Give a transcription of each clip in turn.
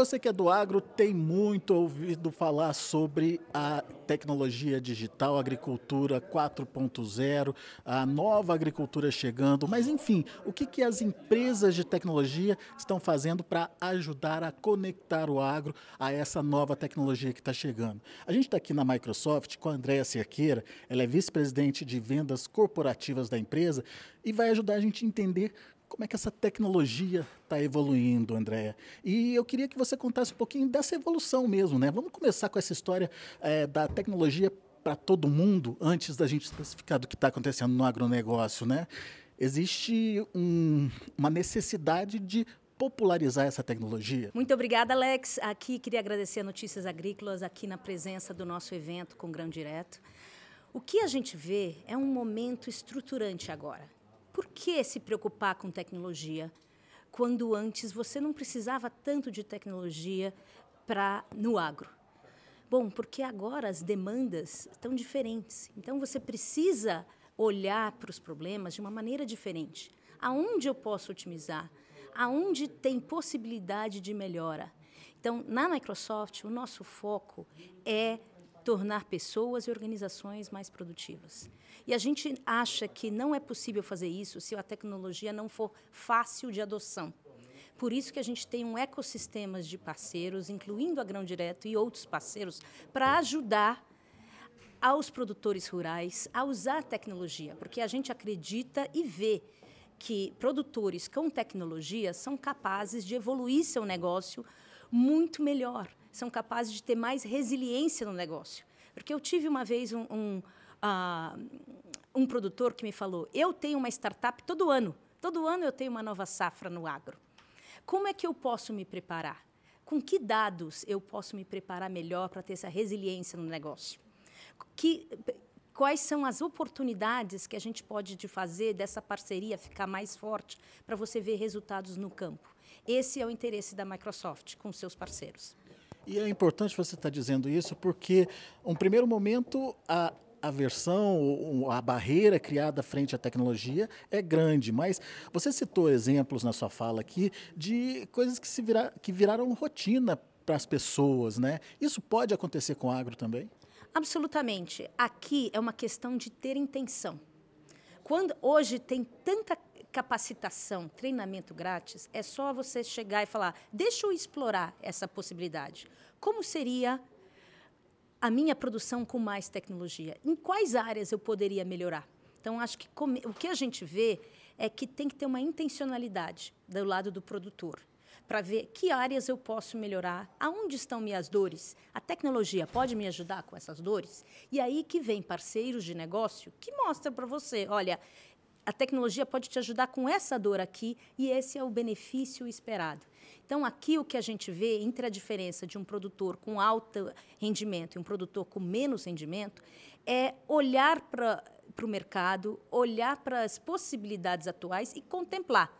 você que é do agro tem muito ouvido falar sobre a tecnologia digital, agricultura 4.0, a nova agricultura chegando, mas enfim, o que, que as empresas de tecnologia estão fazendo para ajudar a conectar o agro a essa nova tecnologia que está chegando? A gente está aqui na Microsoft com a Andréa Cerqueira, ela é vice-presidente de vendas corporativas da empresa e vai ajudar a gente a entender como é que essa tecnologia está evoluindo, Andréia. E eu queria que você contasse um pouquinho dessa evolução mesmo, né? Vamos começar com essa história é, da tecnologia para todo mundo, antes da gente especificar do que está acontecendo no agronegócio, né? Existe um, uma necessidade de popularizar essa tecnologia. Muito obrigada, Alex. Aqui queria agradecer a Notícias Agrícolas, aqui na presença do nosso evento com Grão Direto. O que a gente vê é um momento estruturante agora. Por que se preocupar com tecnologia quando antes você não precisava tanto de tecnologia para no agro? Bom, porque agora as demandas estão diferentes. Então você precisa olhar para os problemas de uma maneira diferente. Aonde eu posso otimizar? Aonde tem possibilidade de melhora? Então, na Microsoft, o nosso foco é tornar pessoas e organizações mais produtivas. E a gente acha que não é possível fazer isso se a tecnologia não for fácil de adoção. Por isso que a gente tem um ecossistema de parceiros, incluindo a Grão Direto e outros parceiros, para ajudar aos produtores rurais a usar a tecnologia, porque a gente acredita e vê que produtores com tecnologia são capazes de evoluir seu negócio muito melhor, são capazes de ter mais resiliência no negócio. Porque eu tive uma vez um, um, uh, um produtor que me falou: eu tenho uma startup todo ano, todo ano eu tenho uma nova safra no agro. Como é que eu posso me preparar? Com que dados eu posso me preparar melhor para ter essa resiliência no negócio? Que, quais são as oportunidades que a gente pode de fazer dessa parceria ficar mais forte para você ver resultados no campo? Esse é o interesse da Microsoft com seus parceiros. E é importante você estar dizendo isso porque, um primeiro momento, a a versão, a barreira criada frente à tecnologia é grande, mas você citou exemplos na sua fala aqui de coisas que, se virar, que viraram rotina para as pessoas, né? Isso pode acontecer com o agro também? Absolutamente. Aqui é uma questão de ter intenção. Quando hoje tem tanta capacitação, treinamento grátis, é só você chegar e falar: deixa eu explorar essa possibilidade. Como seria a minha produção com mais tecnologia? Em quais áreas eu poderia melhorar? Então, acho que o que a gente vê é que tem que ter uma intencionalidade do lado do produtor para ver que áreas eu posso melhorar, aonde estão minhas dores. A tecnologia pode me ajudar com essas dores? E aí que vem parceiros de negócio que mostram para você, olha, a tecnologia pode te ajudar com essa dor aqui e esse é o benefício esperado. Então, aqui o que a gente vê entre a diferença de um produtor com alto rendimento e um produtor com menos rendimento é olhar para o mercado, olhar para as possibilidades atuais e contemplar.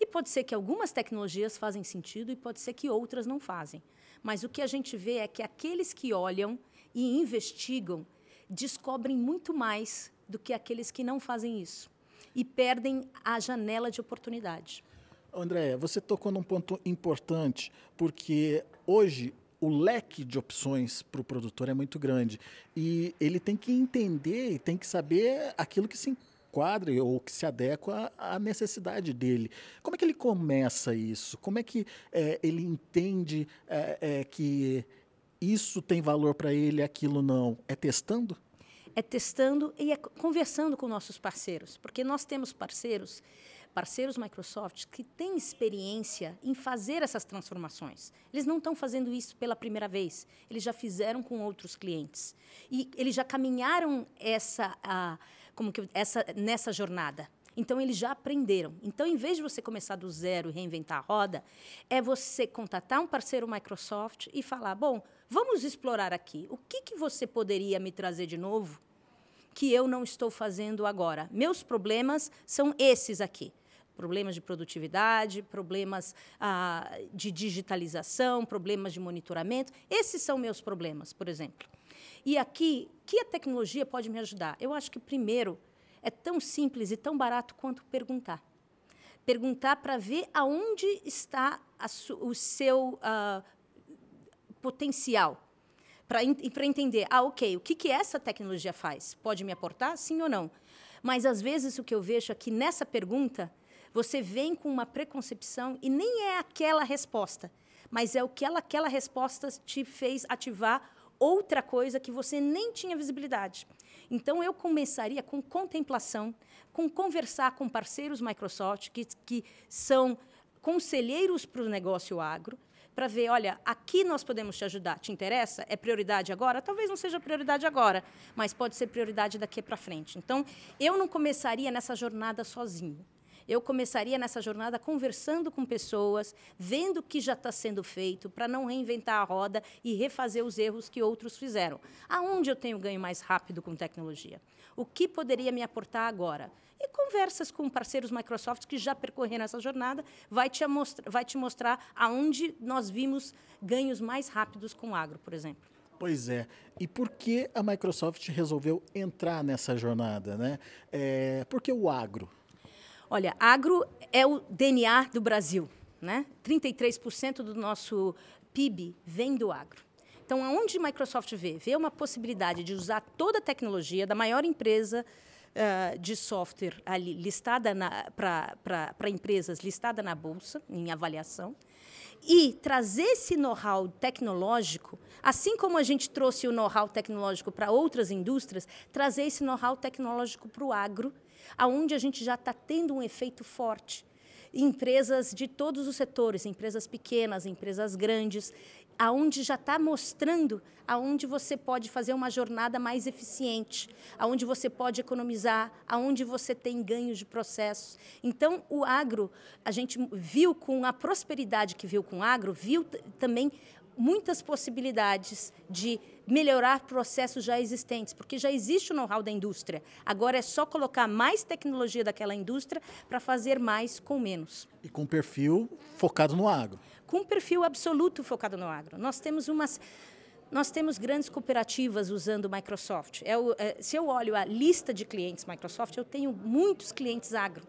E pode ser que algumas tecnologias fazem sentido e pode ser que outras não fazem. Mas o que a gente vê é que aqueles que olham e investigam descobrem muito mais do que aqueles que não fazem isso e perdem a janela de oportunidade. Andréia, você tocou num ponto importante, porque hoje o leque de opções para o produtor é muito grande e ele tem que entender e tem que saber aquilo que se enquadra ou que se adequa à necessidade dele. Como é que ele começa isso? Como é que é, ele entende é, é, que isso tem valor para ele, aquilo não? É testando? É testando e é conversando com nossos parceiros, porque nós temos parceiros, parceiros Microsoft, que têm experiência em fazer essas transformações. Eles não estão fazendo isso pela primeira vez, eles já fizeram com outros clientes. E eles já caminharam essa, a, como que, essa, nessa jornada. Então, eles já aprenderam. Então, em vez de você começar do zero e reinventar a roda, é você contatar um parceiro Microsoft e falar: bom, vamos explorar aqui. O que, que você poderia me trazer de novo que eu não estou fazendo agora? Meus problemas são esses aqui problemas de produtividade, problemas ah, de digitalização, problemas de monitoramento. Esses são meus problemas, por exemplo. E aqui, que a tecnologia pode me ajudar? Eu acho que, primeiro, é tão simples e tão barato quanto perguntar. Perguntar para ver aonde está o seu uh, potencial para entender, ah, ok, o que, que essa tecnologia faz? Pode me aportar, sim ou não? Mas, às vezes, o que eu vejo aqui nessa pergunta, você vem com uma preconcepção e nem é aquela resposta, mas é o que ela, aquela resposta te fez ativar outra coisa que você nem tinha visibilidade. Então, eu começaria com contemplação, com conversar com parceiros Microsoft, que, que são conselheiros para o negócio agro, para ver, olha, aqui nós podemos te ajudar. Te interessa? É prioridade agora? Talvez não seja prioridade agora, mas pode ser prioridade daqui para frente. Então, eu não começaria nessa jornada sozinho. Eu começaria nessa jornada conversando com pessoas, vendo o que já está sendo feito, para não reinventar a roda e refazer os erros que outros fizeram. Aonde eu tenho ganho mais rápido com tecnologia? O que poderia me aportar agora? E conversas com parceiros Microsoft que já percorreram essa jornada vai te, mostrar, vai te mostrar aonde nós vimos ganhos mais rápidos com o agro, por exemplo. Pois é. E por que a Microsoft resolveu entrar nessa jornada? Né? É, por que o agro? Olha, agro é o DNA do Brasil. Né? 33% do nosso PIB vem do agro. Então, aonde Microsoft vê? Vê uma possibilidade de usar toda a tecnologia da maior empresa uh, de software ali, listada para empresas listada na Bolsa, em avaliação, e trazer esse know-how tecnológico, assim como a gente trouxe o know-how tecnológico para outras indústrias, trazer esse know-how tecnológico para o agro, aonde a gente já está tendo um efeito forte. Empresas de todos os setores, empresas pequenas, empresas grandes, aonde já está mostrando aonde você pode fazer uma jornada mais eficiente, aonde você pode economizar, aonde você tem ganhos de processos. Então, o agro, a gente viu com a prosperidade que viu com o agro, viu também muitas possibilidades de melhorar processos já existentes, porque já existe o know-how da indústria. Agora é só colocar mais tecnologia daquela indústria para fazer mais com menos. E com perfil focado no agro. Com perfil absoluto focado no agro. Nós temos umas nós temos grandes cooperativas usando Microsoft. É o, é, se eu olho a lista de clientes Microsoft, eu tenho muitos clientes agro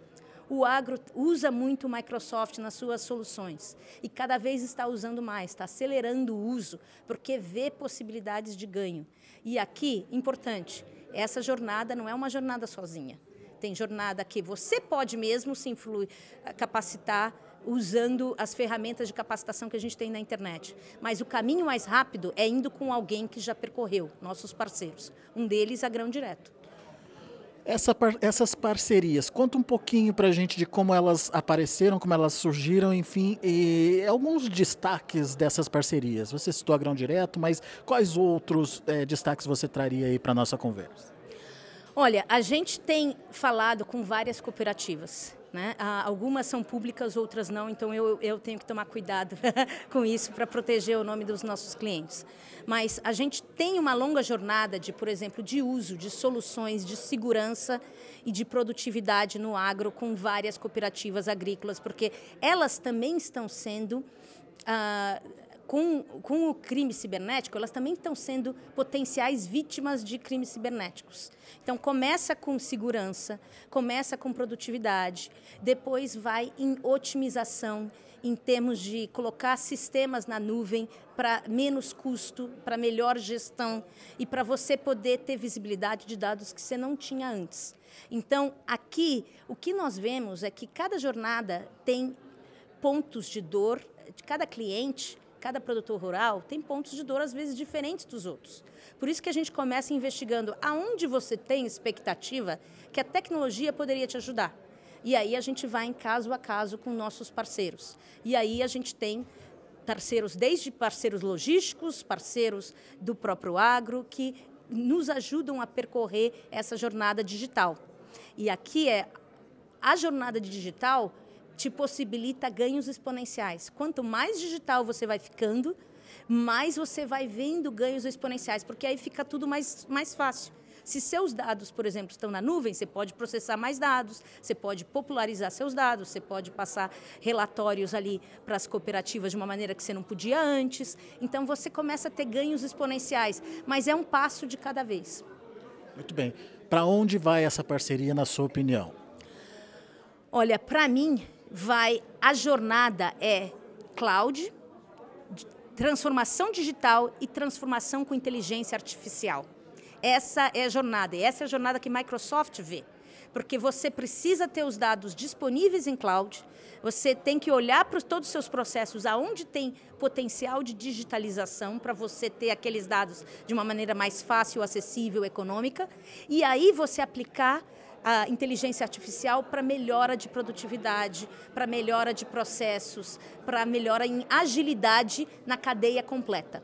o agro usa muito o Microsoft nas suas soluções e cada vez está usando mais, está acelerando o uso, porque vê possibilidades de ganho. E aqui, importante, essa jornada não é uma jornada sozinha. Tem jornada que você pode mesmo se influir, capacitar usando as ferramentas de capacitação que a gente tem na internet. Mas o caminho mais rápido é indo com alguém que já percorreu, nossos parceiros. Um deles, a Grão Direto. Essa, essas parcerias, conta um pouquinho para a gente de como elas apareceram, como elas surgiram, enfim, e alguns destaques dessas parcerias. Você citou a Grão Direto, mas quais outros é, destaques você traria aí para nossa conversa? Olha, a gente tem falado com várias cooperativas. Né? Ah, algumas são públicas, outras não, então eu, eu tenho que tomar cuidado com isso para proteger o nome dos nossos clientes. Mas a gente tem uma longa jornada de, por exemplo, de uso de soluções de segurança e de produtividade no agro com várias cooperativas agrícolas, porque elas também estão sendo. Ah, com, com o crime cibernético, elas também estão sendo potenciais vítimas de crimes cibernéticos. Então, começa com segurança, começa com produtividade, depois vai em otimização, em termos de colocar sistemas na nuvem para menos custo, para melhor gestão e para você poder ter visibilidade de dados que você não tinha antes. Então, aqui, o que nós vemos é que cada jornada tem pontos de dor de cada cliente cada produtor rural tem pontos de dor, às vezes, diferentes dos outros. Por isso que a gente começa investigando aonde você tem expectativa que a tecnologia poderia te ajudar. E aí a gente vai em caso a caso com nossos parceiros. E aí a gente tem parceiros, desde parceiros logísticos, parceiros do próprio agro, que nos ajudam a percorrer essa jornada digital. E aqui é a jornada digital te possibilita ganhos exponenciais. Quanto mais digital você vai ficando, mais você vai vendo ganhos exponenciais, porque aí fica tudo mais, mais fácil. Se seus dados, por exemplo, estão na nuvem, você pode processar mais dados, você pode popularizar seus dados, você pode passar relatórios ali para as cooperativas de uma maneira que você não podia antes. Então você começa a ter ganhos exponenciais, mas é um passo de cada vez. Muito bem. Para onde vai essa parceria, na sua opinião? Olha, para mim, vai a jornada é cloud, transformação digital e transformação com inteligência artificial. Essa é a jornada, e essa é a jornada que Microsoft vê. Porque você precisa ter os dados disponíveis em cloud, você tem que olhar para todos os seus processos, aonde tem potencial de digitalização para você ter aqueles dados de uma maneira mais fácil, acessível, econômica, e aí você aplicar a inteligência artificial para melhora de produtividade, para melhora de processos, para melhora em agilidade na cadeia completa.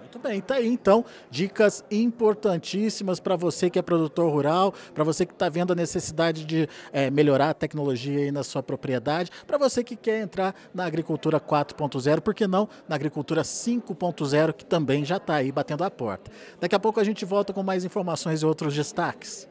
Muito bem, tá aí então dicas importantíssimas para você que é produtor rural, para você que está vendo a necessidade de é, melhorar a tecnologia aí na sua propriedade, para você que quer entrar na agricultura 4.0, por que não na agricultura 5.0 que também já está aí batendo a porta. Daqui a pouco a gente volta com mais informações e outros destaques.